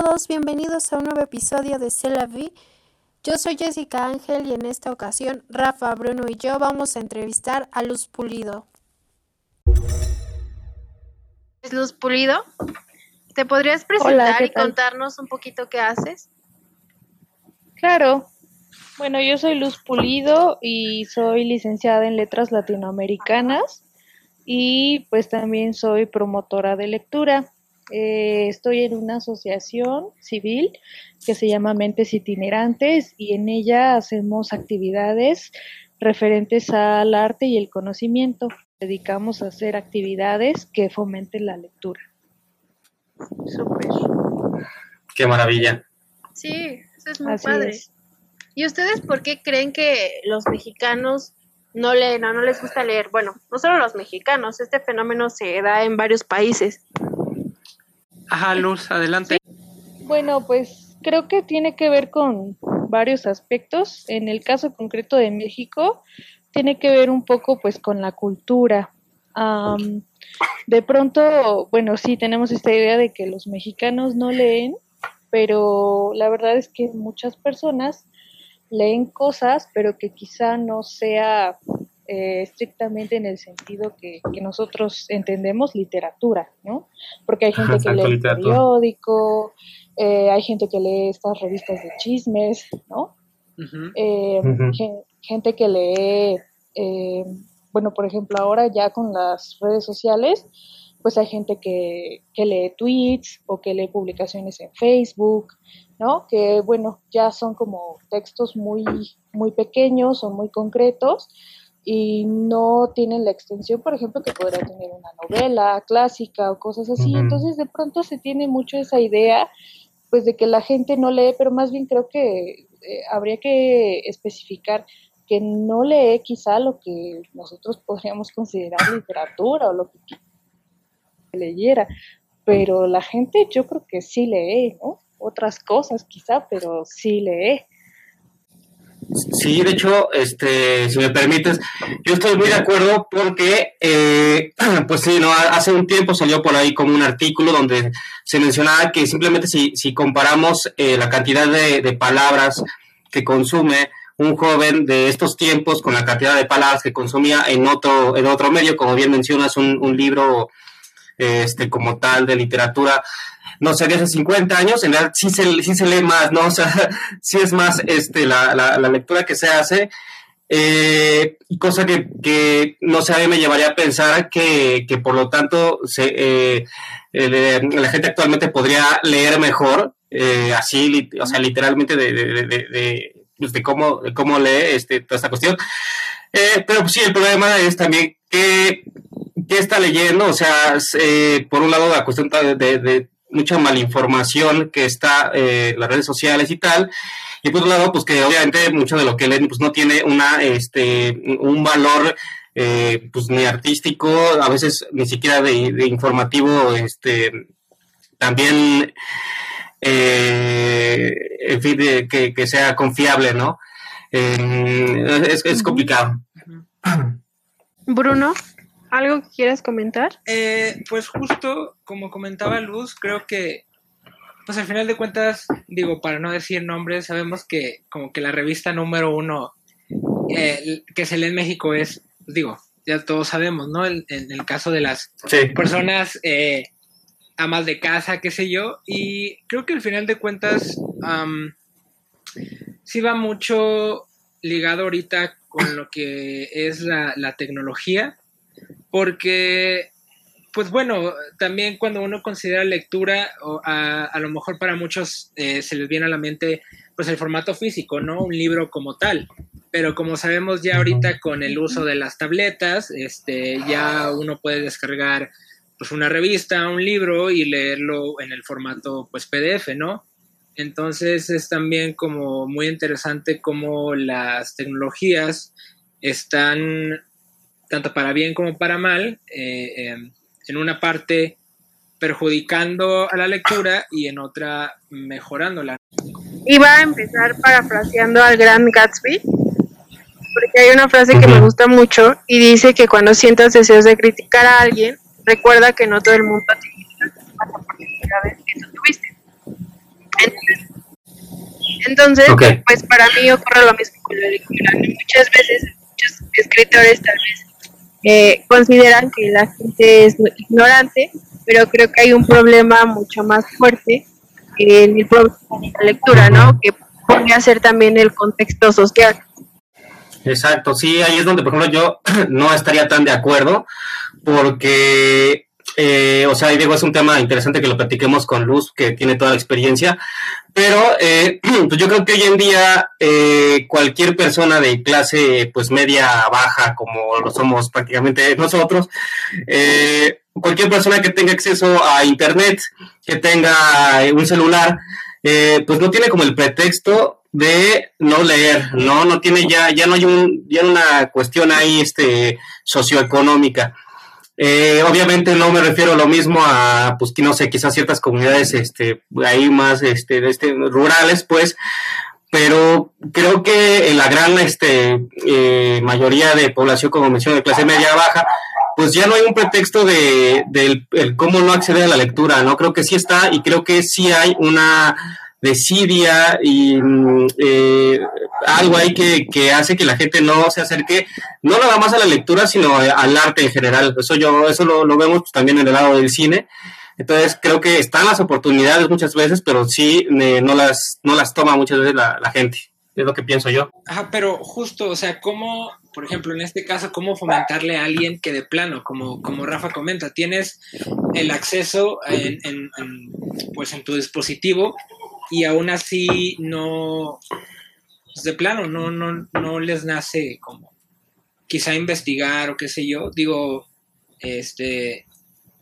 todos, bienvenidos a un nuevo episodio de C'est la Vie. Yo soy Jessica Ángel y en esta ocasión Rafa, Bruno y yo vamos a entrevistar a Luz Pulido. Luz Pulido, ¿te podrías presentar y contarnos un poquito qué haces? Claro. Bueno, yo soy Luz Pulido y soy licenciada en Letras Latinoamericanas y pues también soy promotora de lectura. Eh, estoy en una asociación civil que se llama Mentes Itinerantes y en ella hacemos actividades referentes al arte y el conocimiento. Dedicamos a hacer actividades que fomenten la lectura. Súper. Qué maravilla. Sí, eso es muy padre. ¿Y ustedes por qué creen que los mexicanos no leen o no les gusta leer? Bueno, no solo los mexicanos, este fenómeno se da en varios países. Ajá, Luz, adelante. Bueno, pues creo que tiene que ver con varios aspectos. En el caso concreto de México, tiene que ver un poco pues con la cultura. de pronto, bueno, sí, tenemos esta idea de que los mexicanos no leen, pero la verdad es que muchas personas leen cosas, pero que quizá no sea eh, estrictamente en el sentido que, nosotros entendemos literatura, ¿no? Porque hay gente que lee el periódico, eh, hay gente que lee estas revistas de chismes, ¿no? Eh, gente que lee, bueno, por ejemplo, ahora ya con las redes sociales, pues hay gente que, que lee tweets o que lee publicaciones en Facebook, ¿no? Que, bueno, ya son como textos muy, muy pequeños o muy concretos, y no tienen la extensión, por ejemplo, que podrá tener una novela clásica o cosas así. Entonces, de pronto se tiene mucho esa idea, pues, de que la gente no lee, pero más bien creo que eh, habría que especificar que no lee quizá lo que nosotros podríamos considerar literatura o lo que leyera, pero la gente yo creo que sí lee, ¿no? Otras cosas quizá, pero sí lee. Sí, de hecho, este, si me permites, yo estoy muy de acuerdo porque, eh, pues sí, no, hace un tiempo salió por ahí como un artículo donde se mencionaba que simplemente si, si comparamos eh, la cantidad de, palabras que consume un joven de estos tiempos con la cantidad de palabras que consumía en otro, en otro medio, como bien mencionas, un, un libro este, como tal de literatura, no sé, de hace 50 años, en realidad sí se, sí se lee más, ¿no? O sea, sí es más este, la, la, lectura que se hace. Eh, cosa que, que, no sé, a mí me llevaría a pensar que, que por lo tanto se, eh, la gente actualmente podría leer mejor, eh, así, o sea, literalmente de, de, de, pues, de, cómo, de cómo lee este, toda esta cuestión. pero pues, sí, el problema es también que ¿qué está leyendo? O sea, eh, por un lado la cuestión de, de, mucha malinformación que está eh, en las redes sociales y tal, y por otro lado, pues que obviamente mucho de lo que leen pues no tiene una, este, un valor eh, pues ni artístico, a veces ni siquiera de, informativo, este, también, en fin, que, que, sea confiable, ¿no? es, es complicado. Bruno. ¿Algo que quieras comentar? Eh, pues justo como comentaba Luz, creo que, pues al final de cuentas, digo, para no decir nombres, sabemos que como que la revista número uno eh, que se lee en México es, digo, ya todos sabemos, ¿no? En, el caso de las personas eh, amas de casa, qué sé yo, y creo que al final de cuentas sí va mucho ligado ahorita con lo que es la, la tecnología porque, pues bueno, también cuando uno considera lectura, a, a lo mejor para muchos eh, se les viene a la mente pues el formato físico, ¿no? Un libro como tal. Pero como sabemos ya ahorita con el uso de las tabletas, este, ya uno puede descargar pues una revista, un libro y leerlo en el formato pues PDF, ¿no? Entonces es también como muy interesante cómo las tecnologías están tanto para bien como para mal, eh, em, en una parte perjudicando a la lectura y en otra mejorándola. Iba a empezar parafraseando al gran Gatsby, porque hay una frase que me gusta mucho y dice que cuando sientas deseos de criticar a alguien, recuerda que no todo el mundo tiene las oportunidades que tú tuviste. Entonces, pues para mí ocurre lo mismo con la lectura. Muchas veces, muchos escritores tal vez eh, consideran que la gente es ignorante, pero creo que hay un problema mucho más fuerte en el problema de la lectura, ¿no? Que podría ser también el contexto social. Exacto, sí, ahí es donde, por ejemplo, yo no estaría tan de acuerdo, porque, eh, o sea, ahí digo, es un tema interesante que lo platiquemos con Luz, que tiene toda la experiencia, pero eh, pues yo creo que hoy en día eh, cualquier persona de clase, pues media baja, como lo somos prácticamente nosotros, cualquier persona que tenga acceso a Internet, que tenga un celular, pues no tiene como el pretexto de no leer, no, no tiene ya, ya no hay un, ya una cuestión ahí, este, socioeconómica. Eh, obviamente no me refiero lo mismo a, pues, no sé, quizás ciertas comunidades, este, ahí más, este, este, rurales, pues, pero creo que en la gran, este, eh, mayoría de población, como mencioné, de clase media baja, pues ya no hay un pretexto de, cómo no acceder a la lectura, ¿no? Creo que sí está y creo que sí hay una desidia y mm, eh, algo ahí que, que, hace que la gente no se acerque, no nada más a la lectura, sino al arte en general. Eso yo, eso lo, lo vemos también en el lado del cine. Entonces creo que están las oportunidades muchas veces, pero sí eh, no, las, no las toma muchas veces la, gente. Es lo que pienso yo. Pero justo, o sea, ¿cómo, por ejemplo, en este caso, cómo fomentarle a alguien que de plano, como, como Rafa comenta, tienes el acceso en, en pues en tu dispositivo y aún así no, pues, de plano, no, no, no les nace como quizá investigar o qué sé yo. Digo, este,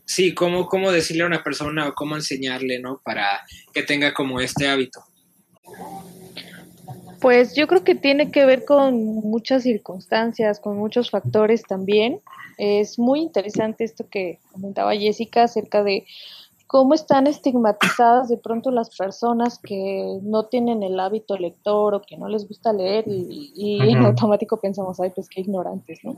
sí, cómo, cómo decirle a una persona o cómo enseñarle, ¿no? Para que tenga como este hábito. Pues yo creo que tiene que ver con muchas circunstancias, con muchos factores también. Es muy interesante esto que comentaba Jessica acerca de cómo están estigmatizadas de pronto las personas que no tienen el hábito lector o que no les gusta leer y, en automático pensamos, ay, pues qué ignorantes, ¿no?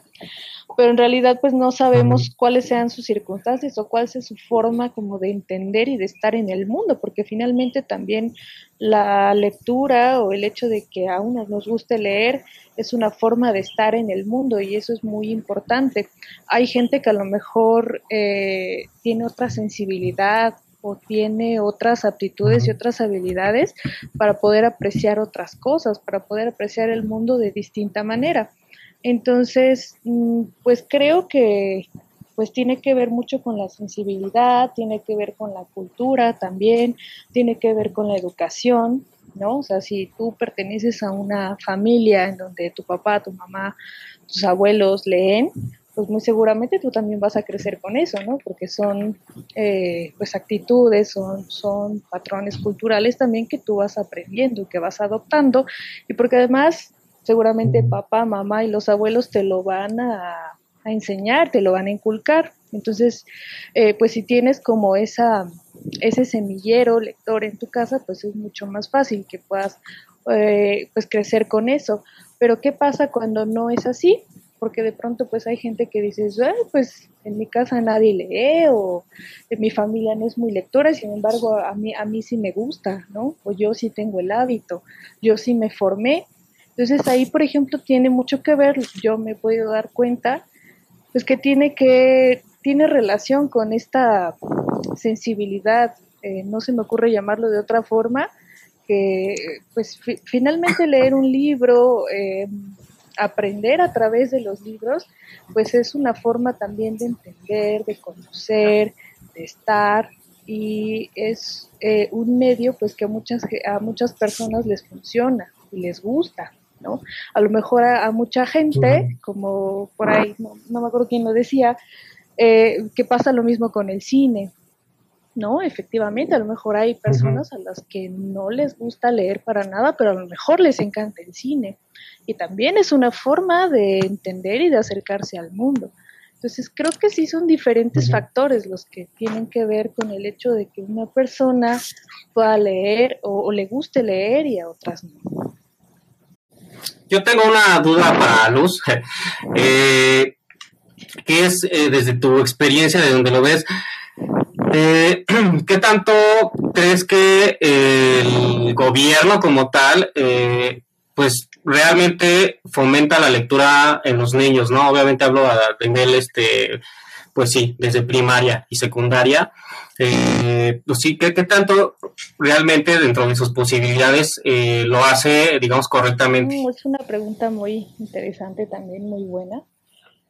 Pero en realidad pues no sabemos cuáles sean sus circunstancias o cuál sea su forma como de entender y de estar en el mundo, porque finalmente también la lectura o el hecho de que a unos nos guste leer es una forma de estar en el mundo y eso es muy importante. Hay gente que a lo mejor eh, tiene otra sensibilidad o tiene otras aptitudes y otras habilidades para poder apreciar otras cosas, para poder apreciar el mundo de distinta manera. Entonces, mm, pues creo que pues tiene que ver mucho con la sensibilidad, tiene que ver con la cultura también, tiene que ver con la educación, ¿no? O sea, si tú perteneces a una familia en donde tu papá, tu mamá, tus abuelos leen, pues muy seguramente tú también vas a crecer con eso, ¿no? Porque son eh, pues actitudes, son, son patrones culturales también que tú vas aprendiendo, que vas adoptando, y porque además seguramente papá, mamá y los abuelos te lo van a, enseñar, te lo van a inculcar. Entonces, eh, pues si tienes como esa ese semillero lector en tu casa, pues es mucho más fácil que puedas eh, pues crecer con eso. Pero ¿qué pasa cuando no es así? Porque de pronto pues hay gente que dice, pues en mi casa nadie lee o en mi familia no es muy lectora, sin embargo a mí, a mí sí me gusta, ¿no? O yo sí tengo el hábito, yo sí me formé. Entonces ahí, por ejemplo, tiene mucho que ver, yo me he podido dar cuenta, pues que tiene que, tiene relación con esta sensibilidad, eh, no se me ocurre llamarlo de otra forma, que pues finalmente leer un libro, eh, aprender a través de los libros, pues es una forma también de entender, de conocer, de estar y es eh, un medio pues que a muchas, a muchas personas les funciona y les gusta. ¿No? A lo mejor a, mucha gente, como por ahí, no, no, me acuerdo quién lo decía, que pasa lo mismo con el cine. ¿no? Efectivamente, a lo mejor hay personas a las que no les gusta leer para nada, pero a lo mejor les encanta el cine. Y también es una forma de entender y de acercarse al mundo. Entonces, creo que sí son diferentes factores los que tienen que ver con el hecho de que una persona pueda leer o, le guste leer y a otras no. Yo tengo una duda para Luz, eh, que es eh, desde tu experiencia, de donde lo ves, eh, ¿qué tanto crees que el gobierno como tal, eh, pues realmente fomenta la lectura en los niños, ¿no? Obviamente hablo a nivel, este, pues sí, desde primaria y secundaria. Eh, pues sí, ¿qué, tanto realmente dentro de sus posibilidades eh, lo hace, digamos, correctamente? Es una pregunta muy interesante también, muy buena.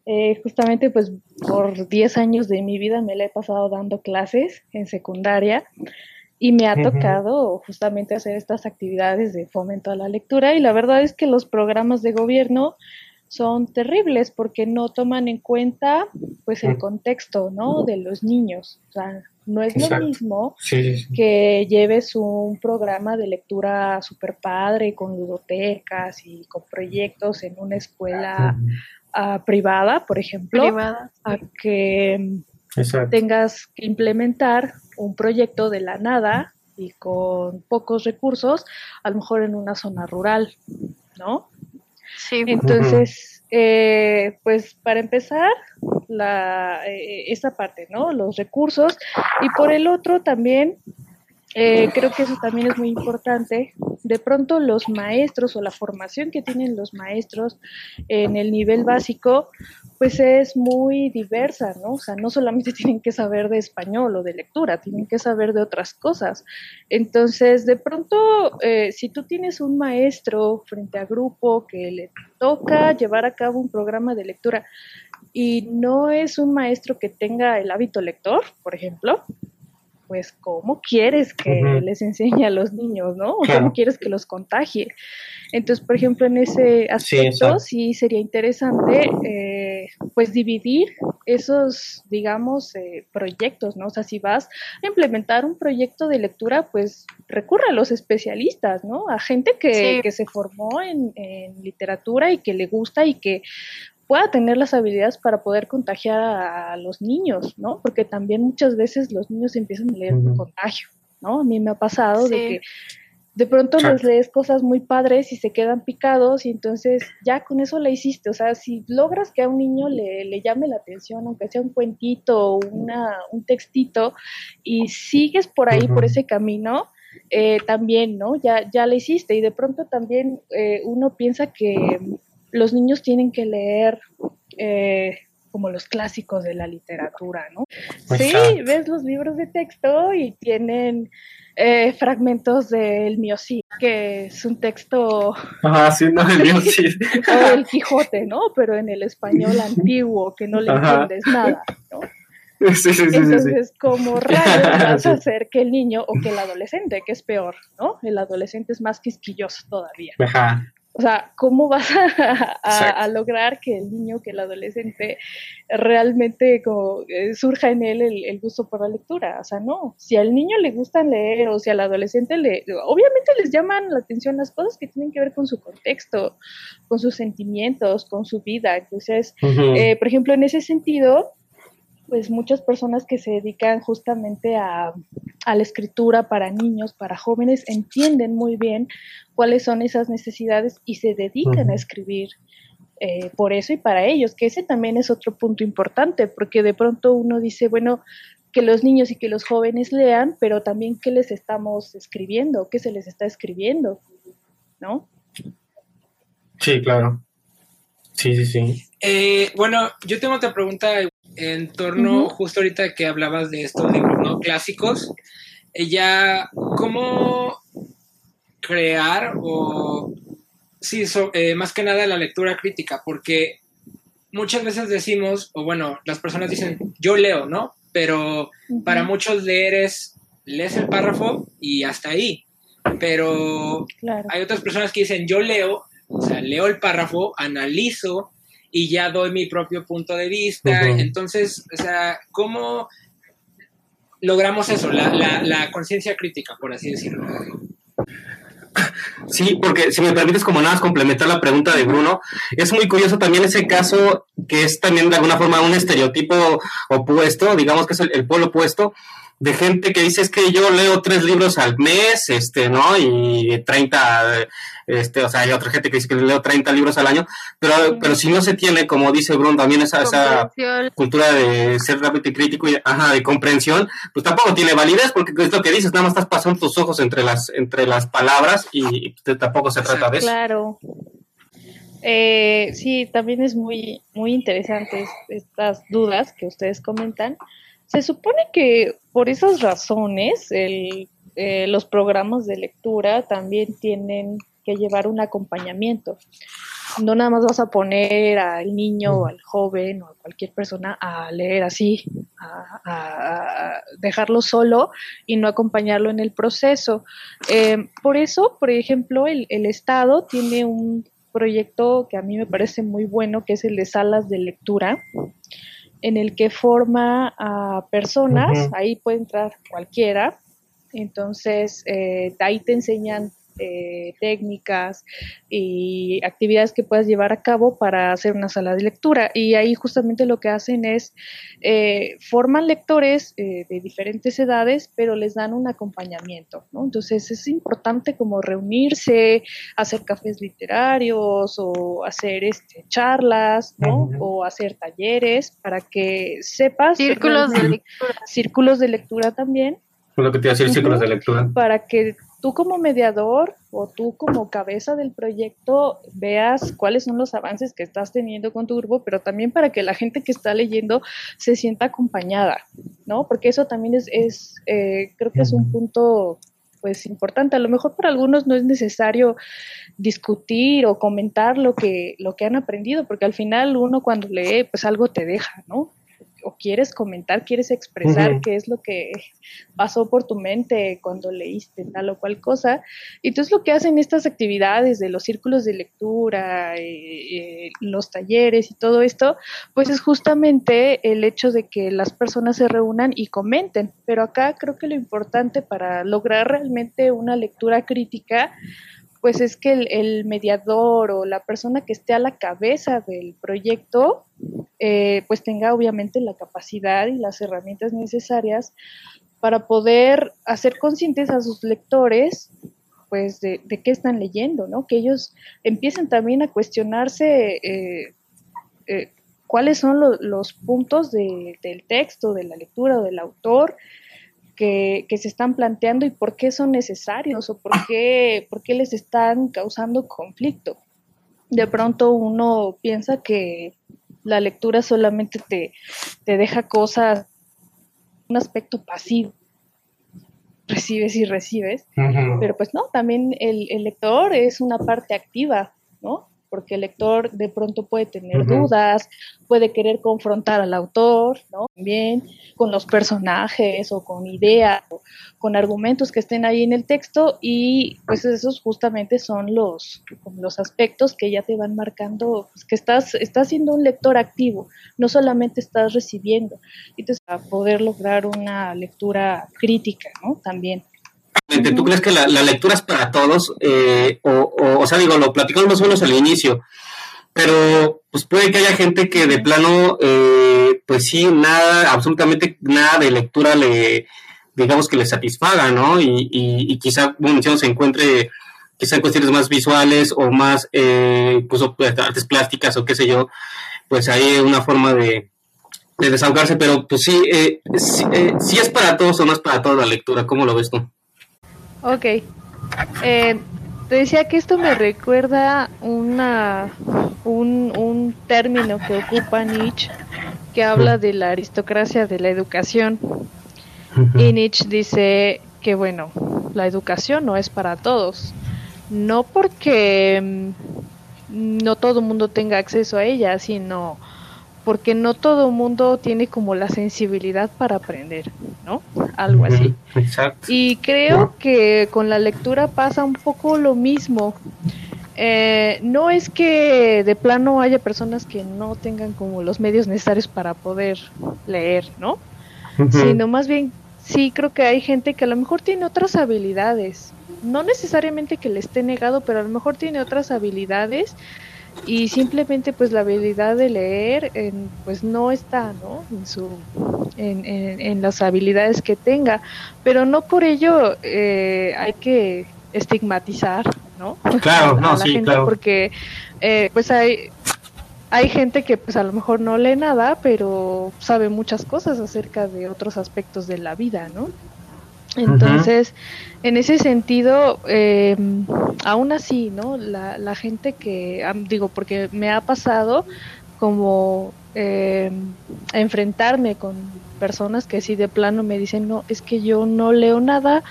Eh, justamente pues por 10 años de mi vida me la he pasado dando clases en secundaria y me ha tocado justamente hacer estas actividades de fomento a la lectura y la verdad es que los programas de gobierno son terribles porque no toman en cuenta pues el contexto, ¿no? de los niños. O sea, no es lo mismo que lleves un programa de lectura super padre con ludotecas y con proyectos en una escuela privada, por ejemplo, a que tengas que implementar un proyecto de la nada y con pocos recursos, a lo mejor en una zona rural, ¿no? Sí. Entonces, eh, pues para empezar, la, eh, esa parte, ¿no? Los recursos. Y por el otro también, eh, creo que eso también es muy importante. De pronto los maestros o la formación que tienen los maestros en el nivel básico, pues es muy diversa, ¿no? O sea, no solamente tienen que saber de español o de lectura, tienen que saber de otras cosas. Entonces, de pronto, eh, si tú tienes un maestro frente a grupo que le toca llevar a cabo un programa de lectura y no es un maestro que tenga el hábito lector, por ejemplo, pues cómo quieres que les enseñe a los niños, ¿no? ¿Cómo quieres que los contagie? Entonces, por ejemplo, en ese aspecto sí, sería interesante, eh, pues dividir esos, digamos, eh, proyectos, ¿no? O sea, si vas a implementar un proyecto de lectura, pues recurre a los especialistas, ¿no? A gente que, que se formó en, en literatura y que le gusta y que pueda tener las habilidades para poder contagiar a, los niños, ¿no? Porque también muchas veces los niños empiezan a leer por contagio, ¿no? A mí me ha pasado de que de pronto les lees cosas muy padres y se quedan picados y entonces ya con eso la hiciste. O sea, si logras que a un niño le, le llame la atención, aunque sea un cuentito o una, un textito, y sigues por ahí, por ese camino, eh, también, ¿no? Ya, ya la hiciste y de pronto también eh, uno piensa que los niños tienen que leer eh, como los clásicos de la literatura, ¿no? Sí, ves los libros de texto y tienen eh, fragmentos del Miocid, que es un texto... Ah, sí, no, el Miocid. o el Quijote, ¿no? Pero en el español antiguo, que no le entiendes nada, ¿no? Sí, sí, sí, Entonces, como raro vas a hacer que el niño o que el adolescente, que es peor, ¿no? El adolescente es más quisquilloso todavía. Ajá. O sea, ¿cómo vas a, lograr que el niño, que el adolescente realmente como, eh, surja en él el, gusto por la lectura? O sea, no. Si al niño le gusta leer o si al adolescente le... Obviamente les llaman la atención las cosas que tienen que ver con su contexto, con sus sentimientos, con su vida. Entonces, eh, por ejemplo, en ese sentido, pues muchas personas que se dedican justamente a, a, la escritura para niños, para jóvenes, entienden muy bien cuáles son esas necesidades y se dedican a escribir eh, por eso y para ellos, que ese también es otro punto importante, porque de pronto uno dice, bueno, que los niños y que los jóvenes lean, pero también qué les estamos escribiendo, qué se les está escribiendo, ¿no? Sí, claro. Sí, sí, sí. Eh, bueno, yo tengo otra pregunta en torno, justo ahorita que hablabas de estos libros ¿no? clásicos. Ella, ¿cómo crear o sí, eh, más que nada la lectura crítica, porque muchas veces decimos, o bueno, las personas dicen, yo leo, ¿no? Pero para muchos leer es, lees el párrafo y hasta ahí. Pero hay otras personas que dicen, yo leo, o sea, leo el párrafo, analizo y ya doy mi propio punto de vista. Entonces, o sea, ¿cómo logramos eso, la, la, la conciencia crítica, por así decirlo? Sí, porque si me permites como nada complementar la pregunta de Bruno, es muy curioso también ese caso que es también de alguna forma un estereotipo opuesto, digamos que es el, pueblo opuesto, de gente que dice es que yo leo tres libros al mes, este, ¿no? Y 30, este, o sea, hay otra gente que dice que leo 30 libros al año, pero, pero si no se tiene, como dice Bruno, también esa, esa cultura de ser realmente crítico y, ajá, de comprensión, pues tampoco tiene validez porque es lo que dices, nada más estás pasando tus ojos entre las, entre las palabras y tampoco se trata de eso. Claro. Eh, sí, también es muy, muy interesante estas dudas que ustedes comentan. Se supone que por esas razones el, eh, los programas de lectura también tienen que llevar un acompañamiento. No nada más vas a poner al niño o al joven o a cualquier persona a leer así, a, dejarlo solo y no acompañarlo en el proceso. Eh, por eso, por ejemplo, el, el Estado tiene un proyecto que a mí me parece muy bueno, que es el de salas de lectura, en el que forma a personas, ahí puede entrar cualquiera, entonces eh, ahí te enseñan eh, técnicas y actividades que puedas llevar a cabo para hacer una sala de lectura. Y ahí justamente lo que hacen es eh, forman lectores eh, de diferentes edades, pero les dan un acompañamiento. ¿no? Entonces es importante como reunirse, hacer cafés literarios o hacer este, charlas, ¿no? O hacer talleres para que sepas. Círculos de lectura. Círculos de lectura también. Lo que te iba a decir, círculos de lectura. Para que tú como mediador o tú como cabeza del proyecto veas cuáles son los avances que estás teniendo con tu grupo, pero también para que la gente que está leyendo se sienta acompañada, ¿no? Porque eso también es, es eh, creo que es un punto pues importante. A lo mejor para algunos no es necesario discutir o comentar lo que, lo que han aprendido, porque al final uno cuando lee, pues algo te deja, ¿no? O quieres comentar, quieres expresar qué es lo que pasó por tu mente cuando leíste tal o cual cosa. Y entonces lo que hacen estas actividades de los círculos de lectura, eh, eh, los talleres y todo esto, pues es justamente el hecho de que las personas se reúnan y comenten. Pero acá creo que lo importante para lograr realmente una lectura crítica, pues es que el, mediador o la persona que esté a la cabeza del proyecto, eh, pues tenga obviamente la capacidad y las herramientas necesarias para poder hacer conscientes a sus lectores pues de, qué están leyendo, ¿no? Que ellos empiecen también a cuestionarse eh, eh, cuáles son los puntos del texto, de la lectura o del autor, que, se están planteando y por qué son necesarios o por qué, por qué les están causando conflicto. De pronto uno piensa que la lectura solamente te, te deja cosas, un aspecto pasivo, recibes y recibes, pero pues no, también el, el, lector es una parte activa, ¿no? Porque el lector de pronto puede tener dudas, puede querer confrontar al autor, ¿no? También con los personajes o con ideas, o con argumentos que estén ahí en el texto y pues esos justamente son los, los aspectos que ya te van marcando pues, que estás, estás siendo un lector activo, no solamente estás recibiendo. Entonces, a poder lograr una lectura crítica, ¿no? También. ¿Tú crees que la, lectura es para todos? Eh, o, o, sea, digo, lo platicamos más o menos al inicio, pero pues puede que haya gente que de plano, eh, pues sí, nada, absolutamente nada de lectura le, digamos que le satisfaga, ¿no? Y, y, quizá, bueno, se encuentre quizá en cuestiones más visuales o más, eh, incluso pues, artes plásticas o qué sé yo, pues hay una forma de, de desahogarse, pero pues sí, eh, sí, es para todos o no es para toda la lectura, ¿cómo lo ves tú? Ok. Eh, te decía que esto me recuerda una, un, un término que ocupa Nietzsche que habla de la aristocracia de la educación. Y Nietzsche dice que, bueno, la educación no es para todos. No porque mm, no todo el mundo tenga acceso a ella, sino porque no todo mundo tiene como la sensibilidad para aprender, ¿no? Algo así. Exacto. Y creo que con la lectura pasa un poco lo mismo. Eh, no es que de plano haya personas que no tengan como los medios necesarios para poder leer, ¿no? Sino más bien, sí creo que hay gente que a lo mejor tiene otras habilidades. No necesariamente que le esté negado, pero a lo mejor tiene otras habilidades y simplemente pues la habilidad de leer pues no está ¿no? En, su, en, en, las habilidades que tenga pero no por ello eh, hay que estigmatizar no claro no sí claro. porque eh, pues hay hay gente que pues a lo mejor no lee nada pero sabe muchas cosas acerca de otros aspectos de la vida no entonces, en ese sentido, eh, aún así, ¿no? La, la gente que, digo, porque me ha pasado como eh, enfrentarme con personas que sí de plano me dicen, no, es que yo no leo nada,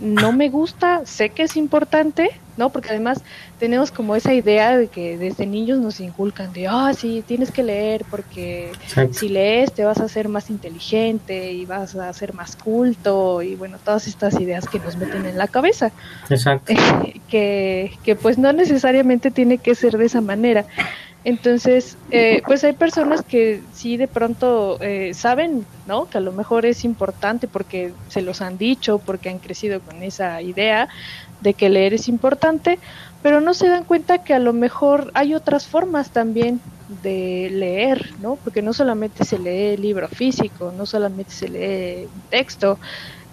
no me gusta, sé que es importante, ¿no? Porque además tenemos como esa idea de que desde niños nos inculcan de, ah, sí, tienes que leer porque si lees te vas a ser más inteligente y vas a ser más culto y bueno, todas estas ideas que nos meten en la cabeza. Exacto. que, que pues no necesariamente tiene que ser de esa manera. Entonces, eh, pues hay personas que sí de pronto eh, saben, ¿no? Que a lo mejor es importante porque se los han dicho, porque han crecido con esa idea de que leer es importante, pero no se dan cuenta que a lo mejor hay otras formas también de leer, ¿no? Porque no solamente se lee el libro físico, no solamente se lee texto,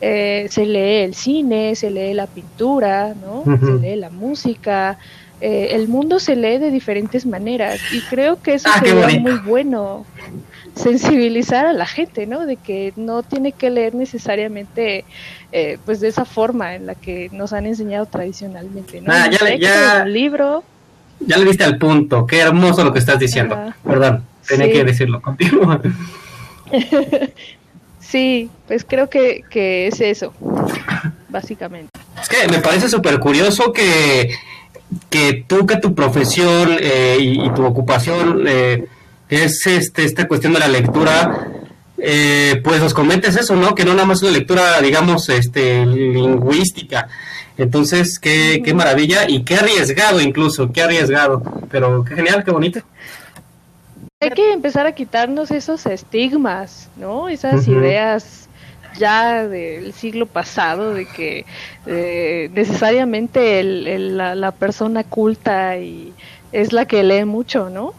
eh, se lee el cine, se lee la pintura, ¿no? Se lee la música, eh, el mundo se lee de diferentes maneras y creo que eso ah, sería muy bueno sensibilizar a la gente, ¿no? De que no tiene que leer necesariamente eh, pues de esa forma en la que nos han enseñado tradicionalmente, ¿no? Ah, ya, ya, libro. Ya le viste al punto, qué hermoso lo que estás diciendo. Perdón, tenía que decirlo contigo. sí, pues creo que, que es eso, básicamente. Es que me parece súper curioso que que tú, que tu profesión eh, y, tu ocupación eh, es este, esta cuestión de la lectura, eh, pues nos comentes eso, ¿no? Que no nada más una lectura, digamos, este, lingüística. Entonces, qué, qué maravilla y qué arriesgado incluso, qué arriesgado. Pero qué genial, qué bonito. Hay que empezar a quitarnos esos estigmas, ¿no? Esas ideas ya del siglo pasado de que eh, necesariamente la, persona culta y es la que lee mucho, ¿no?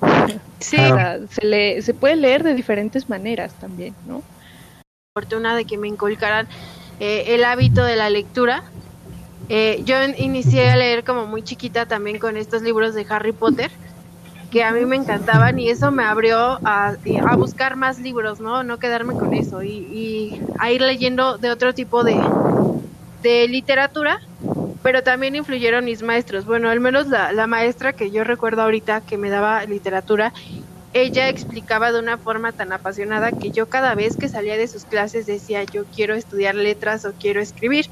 Sí. se, lee, se puede leer de diferentes maneras también, ¿no? Fortuna de que me inculcaran eh, el hábito de la lectura. Eh, yo inicié a leer como muy chiquita también con estos libros de Harry Potter que a mí me encantaban y eso me abrió a, a buscar más libros, ¿no? No quedarme con eso y, y, a ir leyendo de otro tipo de, de literatura, pero también influyeron mis maestros. Bueno, al menos la, la maestra que yo recuerdo ahorita que me daba literatura, ella explicaba de una forma tan apasionada que yo cada vez que salía de sus clases decía yo quiero estudiar letras o quiero escribir.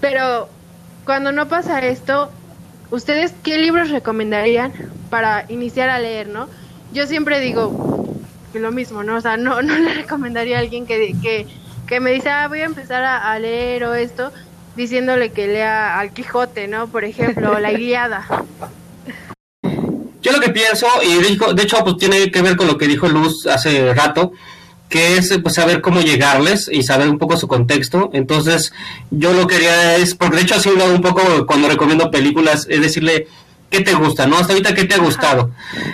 Pero cuando no pasa esto, ¿ustedes qué libros recomendarían para iniciar a leer, no? Yo siempre digo lo mismo, ¿no? O sea, no, no le recomendaría a alguien que, que, que me dice, ah, voy a empezar a, leer o esto, diciéndole que lea al Quijote, ¿no? Por ejemplo, o La Guiada. Yo lo que pienso, y de hecho, pues tiene que ver con lo que dijo Luz hace rato, que es pues saber cómo llegarles y saber un poco su contexto. Entonces, yo lo quería es, porque de hecho así lo un poco cuando recomiendo películas, es decirle qué te gusta, ¿no? Hasta ahorita qué te ha gustado.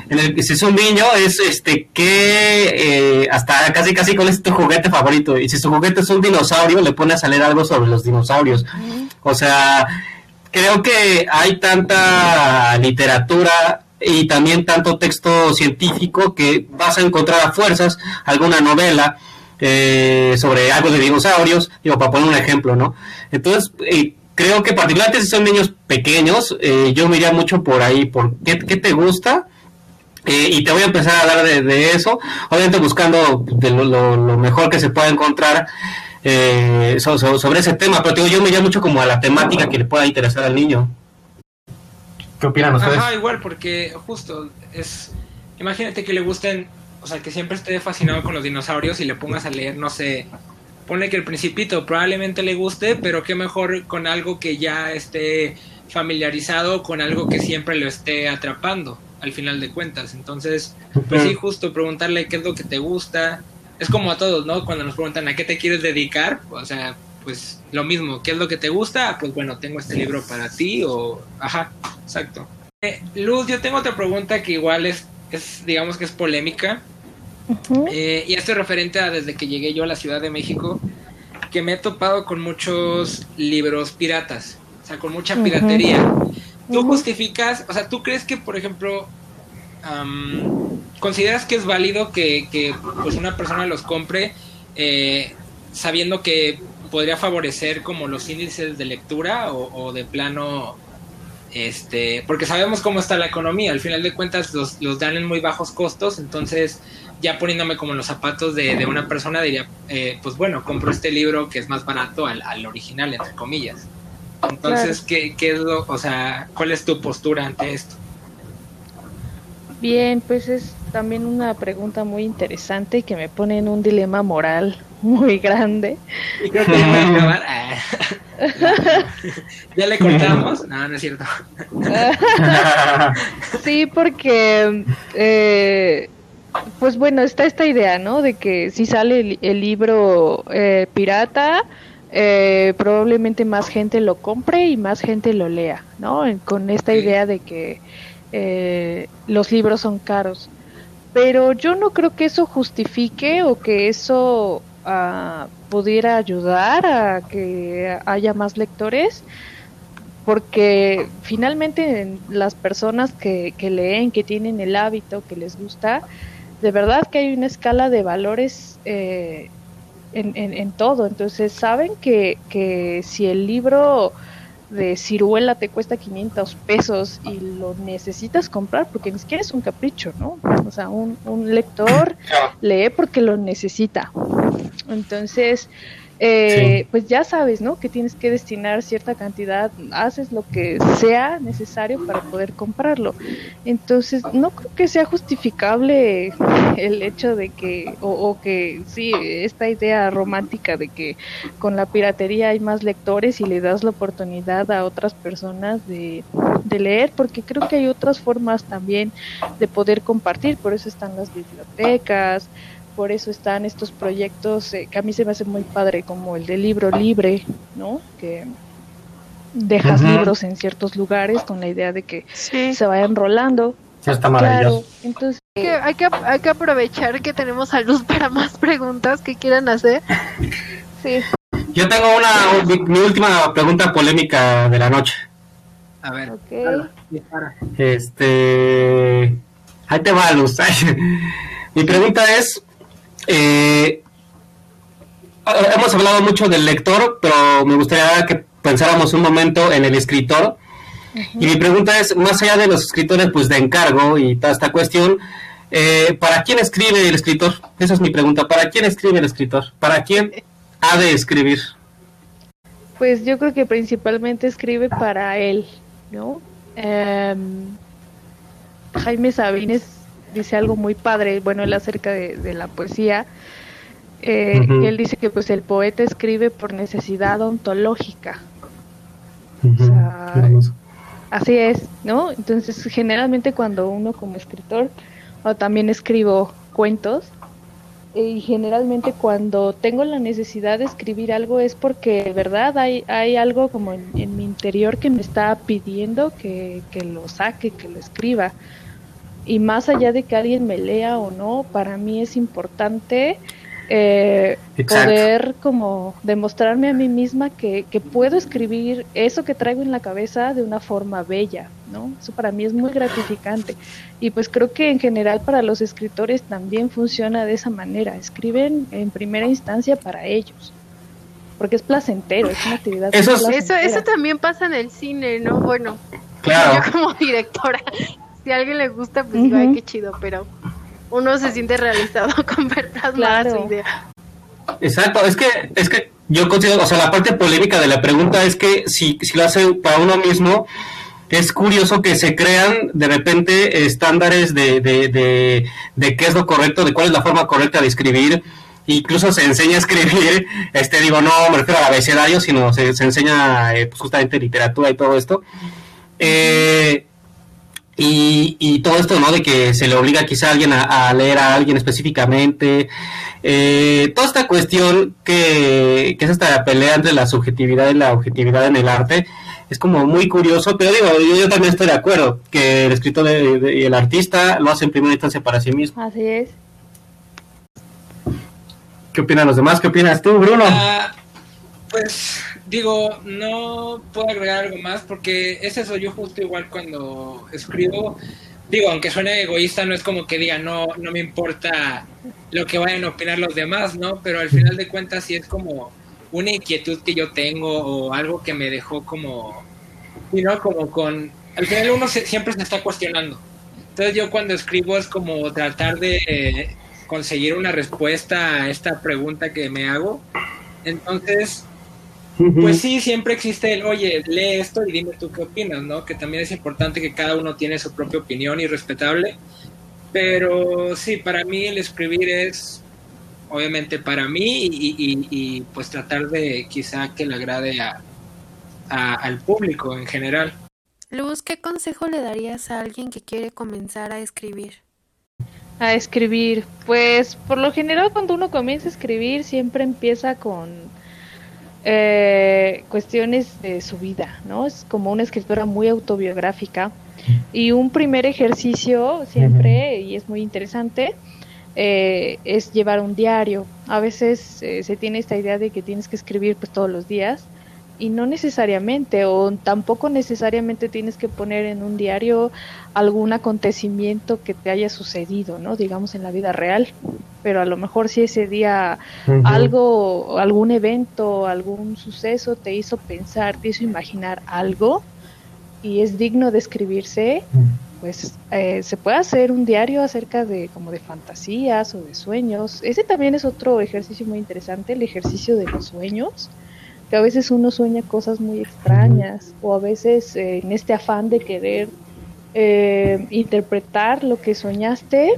En el, si es un niño, es este que eh, hasta casi casi con es tu juguete favorito. Y si su juguete es un dinosaurio, le pones a leer algo sobre los dinosaurios. O sea, creo que hay tanta literatura y también tanto texto científico que vas a encontrar a fuerzas alguna novela eh, sobre algo de dinosaurios, digo, para poner un ejemplo, ¿no? Entonces, eh, creo que particularmente si son niños pequeños, eh, yo me mucho por ahí, por qué, te gusta, y te voy a empezar a hablar de, eso, obviamente buscando de lo, mejor que se pueda encontrar sobre ese tema, pero digo, yo me mucho como a la temática que le pueda interesar al niño. ¿Qué opinan ustedes? Ajá, igual, porque justo es. Imagínate que le gusten, o sea, que siempre esté fascinado con los dinosaurios y le pongas a leer, no sé. Pone que el Principito probablemente le guste, pero qué mejor con algo que ya esté familiarizado, con algo que siempre lo esté atrapando, al final de cuentas. Entonces, pues sí, justo preguntarle qué es lo que te gusta. Es como a todos, ¿no? Cuando nos preguntan a qué te quieres dedicar, o sea, pues lo mismo, ¿qué es lo que te gusta? Pues bueno, tengo este libro para ti o, ajá, exacto. Luz, yo tengo otra pregunta que igual es, es digamos que es polémica. Eh, y esto es referente a desde que llegué yo a la Ciudad de México, que me he topado con muchos libros piratas, o sea, con mucha piratería. ¿Tú justificas, o sea, tú crees que, por ejemplo, consideras que es válido que, pues una persona los compre eh, sabiendo que podría favorecer como los índices de lectura o, de plano este porque sabemos cómo está la economía. Al final de cuentas los, los dan en muy bajos costos. Entonces ya poniéndome como en los zapatos de, una persona diría eh, pues bueno compro este libro que es más barato al, original entre comillas. Entonces ¿qué, ¿qué, es lo o sea cuál es tu postura ante esto Bien, pues es también una pregunta muy interesante que me pone en un dilema moral muy grande. Ah. ¿Ya le cortamos? No, no es cierto. sí, porque, eh, pues bueno, está esta idea, ¿no? De que si sale el, libro eh, pirata, eh, probablemente más gente lo compre y más gente lo lea, ¿no? Con esta idea de que eh, los libros son caros. Pero yo no creo que eso justifique o que eso uh, pudiera ayudar a que haya más lectores, porque finalmente las personas que, leen, que tienen el hábito, que les gusta, de verdad que hay una escala de valores eh, en, en, todo. Entonces saben que, que si el libro de ciruela te cuesta 500 pesos y lo necesitas comprar porque ni siquiera es un capricho, ¿no? O sea, un, un lector lee porque lo necesita. Entonces, eh, pues ya sabes, ¿no? Que tienes que destinar cierta cantidad, haces lo que sea necesario para poder comprarlo. Entonces, no creo que sea justificable el hecho de que, o, que sí, esta idea romántica de que con la piratería hay más lectores y le das la oportunidad a otras personas de, de leer, porque creo que hay otras formas también de poder compartir, por eso están las bibliotecas, por eso están estos proyectos eh, que a mí se me hace muy padre, como el de libro libre, ¿no? Que dejas libros en ciertos lugares con la idea de que se vayan rolando. está maravilloso. entonces hay, que, hay que aprovechar que tenemos a Luz para más preguntas que quieran hacer. Sí. Yo tengo una mi, última pregunta polémica de la noche. A ver. Este, ahí te va, Luz. mi pregunta es, eh, hemos hablado mucho del lector, pero me gustaría que pensáramos un momento en el escritor. Y mi pregunta es, más allá de los escritores pues de encargo y toda esta cuestión, eh, ¿para quién escribe el escritor? Esa es mi pregunta. ¿Para quién escribe el escritor? ¿Para quién ha de escribir? Pues yo creo que principalmente escribe para él, ¿no? Em, Jaime Sabines dice algo muy padre, bueno, él acerca de, la poesía. Eh, Él dice que pues el poeta escribe por necesidad ontológica. así es, ¿no? Entonces, generalmente cuando uno como escritor, o también escribo cuentos, y generalmente cuando tengo la necesidad de escribir algo es porque, ¿verdad? Hay, hay algo como en, en mi interior que me está pidiendo que, que lo saque, que lo escriba y más allá de que alguien me lea o no, para mí es importante eh, poder como demostrarme a mí misma que, que, puedo escribir eso que traigo en la cabeza de una forma bella, ¿no? Eso para mí es muy gratificante. Y pues creo que en general para los escritores también funciona de esa manera. Escriben en primera instancia para ellos. Porque es placentero, es una actividad. Eso, eso, eso también pasa en el cine, ¿no? Bueno, claro. yo como directora si a alguien le gusta, pues digo, ay, qué chido, pero uno se siente realizado con ver claro. su idea. Exacto, es que, es que yo considero, o sea, la parte polémica de la pregunta es que si, si lo hace para uno mismo, es curioso que se crean de repente estándares de, de, de, de qué es lo correcto, de cuál es la forma correcta de escribir, incluso se enseña a escribir, este digo, no me refiero al abecedario, sino se, se enseña eh, pues justamente literatura y todo esto. Eh, y, y, todo esto, ¿no? De que se le obliga quizá a alguien a, leer a alguien específicamente. Eh, toda esta cuestión que, que, es esta pelea entre la subjetividad y la objetividad en el arte, es como muy curioso, pero digo, yo, también estoy de acuerdo, que el escritor y el artista lo hacen en primera instancia para sí mismo. Así es. ¿Qué opinan los demás? ¿Qué opinas tú, Bruno? Ah, pues digo, no puedo agregar algo más porque es eso, yo justo igual cuando escribo, digo, aunque suene egoísta, no es como que diga, no, no me importa lo que vayan a opinar los demás, ¿no? Pero al final de cuentas sí es como una inquietud que yo tengo o algo que me dejó como, y como con, al final uno siempre se está cuestionando. Entonces yo cuando escribo es como tratar de conseguir una respuesta a esta pregunta que me hago. Entonces, pues sí, siempre existe el, oye, lee esto y dime tú qué opinas, ¿no? Que también es importante que cada uno tiene su propia opinión y respetable. Pero sí, para mí el escribir es, obviamente, para mí y, pues tratar de quizá que le agrade a, al público en general. Luz, ¿qué consejo le darías a alguien que quiere comenzar a escribir? A escribir, pues por lo general cuando uno comienza a escribir siempre empieza con eh, cuestiones de su vida, ¿no? Es como una escritura muy autobiográfica y un primer ejercicio siempre, y es muy interesante, eh, es llevar un diario. A veces eh, se tiene esta idea de que tienes que escribir pues todos los días y no necesariamente o tampoco necesariamente tienes que poner en un diario algún acontecimiento que te haya sucedido, ¿no? Digamos en la vida real, pero a lo mejor si ese día algo, algún evento, algún suceso te hizo pensar, te hizo imaginar algo y es digno de escribirse, pues eh, se puede hacer un diario acerca de como de fantasías o de sueños. Ese también es otro ejercicio muy interesante, el ejercicio de los sueños que a veces uno sueña cosas muy extrañas o a veces eh, en este afán de querer eh, interpretar lo que soñaste,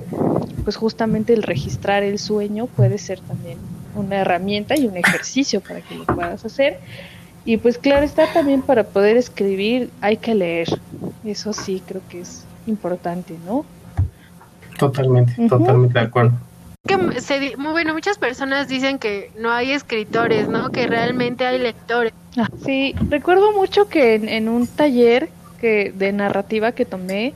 pues justamente el registrar el sueño puede ser también una herramienta y un ejercicio para que lo puedas hacer. Y pues claro está también para poder escribir hay que leer. Eso sí creo que es importante, ¿no? Totalmente, totalmente de acuerdo que se, bueno, muchas personas dicen que no hay escritores, ¿no? Que realmente hay lectores. Ah, sí, recuerdo mucho que en, un taller que de narrativa que tomé,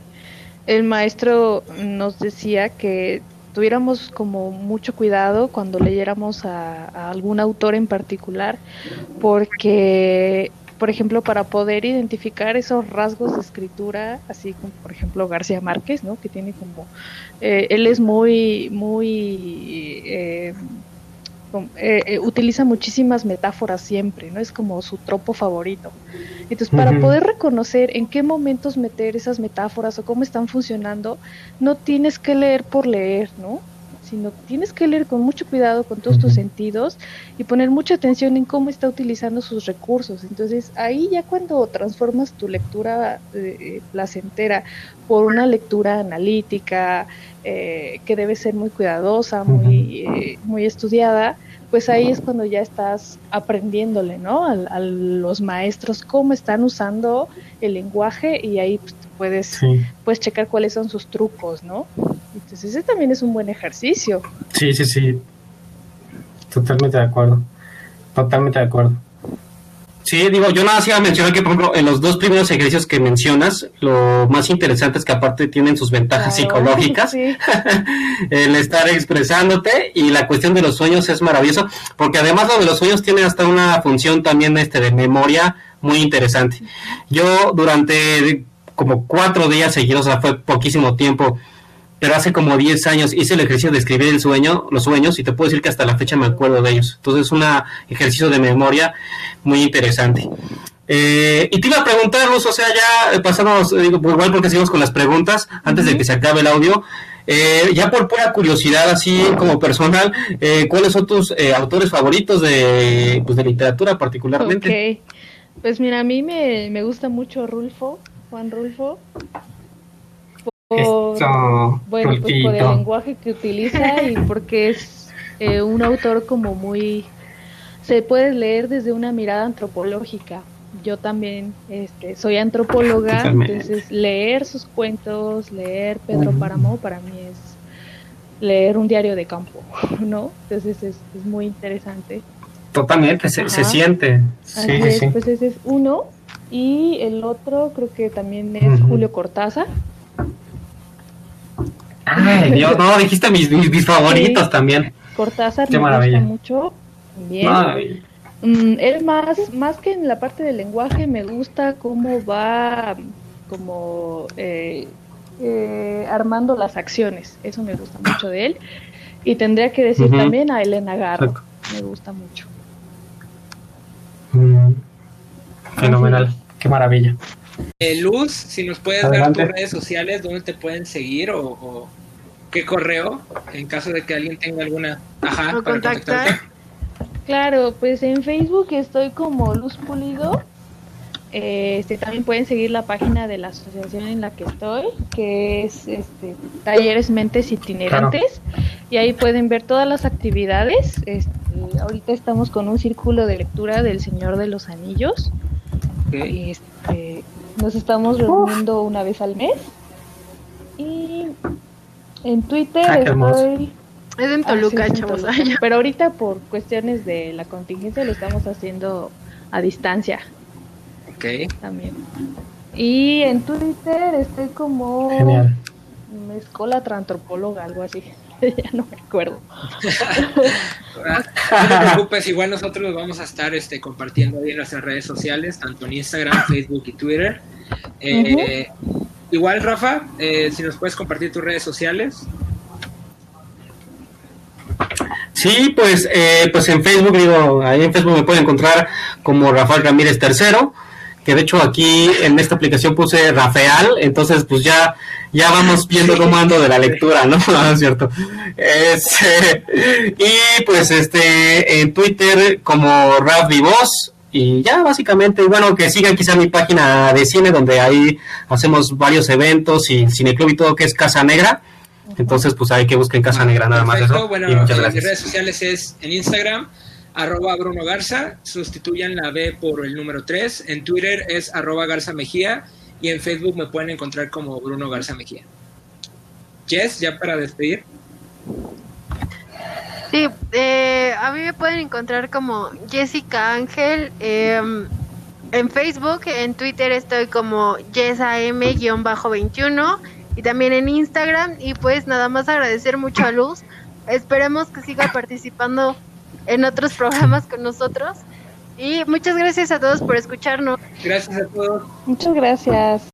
el maestro nos decía que tuviéramos como mucho cuidado cuando leyéramos a, a algún autor en particular, porque por ejemplo, para poder identificar esos rasgos de escritura, así como por ejemplo García Márquez, ¿no? Que tiene como, eh, él es muy, muy, eh, eh, utiliza muchísimas metáforas siempre, ¿no? Es como su tropo favorito. Entonces, para poder reconocer en qué momentos meter esas metáforas o cómo están funcionando, no tienes que leer por leer, ¿no? Sino tienes que leer con mucho cuidado con todos tus sentidos y poner mucha atención en cómo está utilizando sus recursos. Entonces ahí ya cuando transformas tu lectura eh, placentera por una lectura analítica, eh, que debe ser muy cuidadosa, muy, eh, muy estudiada, pues ahí es cuando ya estás aprendiéndole, ¿no? A, los maestros cómo están usando el lenguaje y ahí pues, puedes, puedes checar cuáles son sus trucos, ¿no? Entonces ese también es un buen ejercicio. Sí, sí, sí. Totalmente de acuerdo. Totalmente de acuerdo. Sí, digo, yo nada más iba a mencionar que, por ejemplo, en los dos primeros ejercicios que mencionas, lo más interesante es que aparte tienen sus ventajas psicológicas, el estar expresándote y la cuestión de los sueños es maravilloso, porque además lo de los sueños tiene hasta una función también este de memoria muy interesante. Yo durante como cuatro días seguidos, o sea, fue poquísimo tiempo, pero hace como 10 años hice el ejercicio de escribir el sueño, los sueños, y te puedo decir que hasta la fecha me acuerdo de ellos. Entonces es un ejercicio de memoria muy interesante. Eh, y te iba a preguntar, o sea, ya pasamos, digo, pues igual porque seguimos con las preguntas, antes de que se acabe el audio, eh, ya por pura curiosidad, así como personal, eh, ¿cuáles son tus autores favoritos de, pues, de literatura particularmente? Pues mira, a mí me, me gusta mucho Rulfo, Juan Rulfo, bueno, pues por el lenguaje que utiliza y porque es eh, un autor como muy... Se puede leer desde una mirada antropológica. Yo también este, soy antropóloga, entonces leer sus cuentos, leer Pedro Páramo para mí es leer un diario de campo, ¿no? Entonces es, es muy interesante. Totalmente, se, se, siente. Sí, sí. Pues ese es uno. Y el otro creo que también es Julio Cortázar. Ay, Dios, no, dijiste mis, mis, favoritos también. Cortázar me gusta mucho. Bien. Mm, él más, más que en la parte del lenguaje, me gusta cómo va como eh, eh, armando las acciones. Eso me gusta mucho de él. Y tendría que decir también a Elena Garro. Me gusta mucho. Mm, fenomenal. Qué maravilla. Eh, Luz, si nos puedes dar tus redes sociales, dónde te pueden seguir o, qué correo, en caso de que alguien tenga alguna... Ajá, para contactar. Claro, pues en Facebook estoy como Luz Pulido. Este, también pueden seguir la página de la asociación en la que estoy, que es este, Talleres Mentes Itinerantes, y ahí pueden ver todas las actividades. Este, ahorita estamos con un círculo de lectura del Señor de los Anillos. Este, nos estamos reuniendo una vez al mes. Y en Twitter ah, estoy es en Toluca, chavos. Pero ahorita por cuestiones de la contingencia lo estamos haciendo a distancia. Ok. También. Y en Twitter estoy como... Genial. Escolatra antropóloga, algo así. ya no me acuerdo. no te preocupes, igual nosotros vamos a estar este, compartiendo ahí en nuestras redes sociales, tanto en Instagram, Facebook y Twitter. Eh, igual, Rafa, eh, si nos puedes compartir tus redes sociales. Sí, pues, eh, pues en Facebook, digo, ahí en Facebook me pueden encontrar como Rafael Ramírez III, que de hecho aquí en esta aplicación puse Rafael, entonces pues ya, ya vamos viendo cómo ando de la lectura, ¿no? ¿No es cierto? y pues este, en Twitter como Raf Vivos, y ya básicamente, bueno, que sigan quizá mi página de cine donde ahí hacemos varios eventos y cineclub y todo que es Casa Negra entonces, pues hay que buscar en Casa Negra nada más eso. Bueno, en las redes sociales es en Instagram, arroba Bruno Garza, sustituyan la B por el número 3. En Twitter es arroba Garza Mejía y en Facebook me pueden encontrar como Bruno Garza Mejía. Jess, ya para despedir. Sí, eh, a mí me pueden encontrar como Jessica Ángel em, en Facebook, en Twitter estoy como JessAM-21 y también en Instagram. Y pues nada más agradecer mucho a Luz. Esperemos que siga participando en otros programas con nosotros. Y muchas gracias a todos por escucharnos. Gracias a todos. Muchas gracias.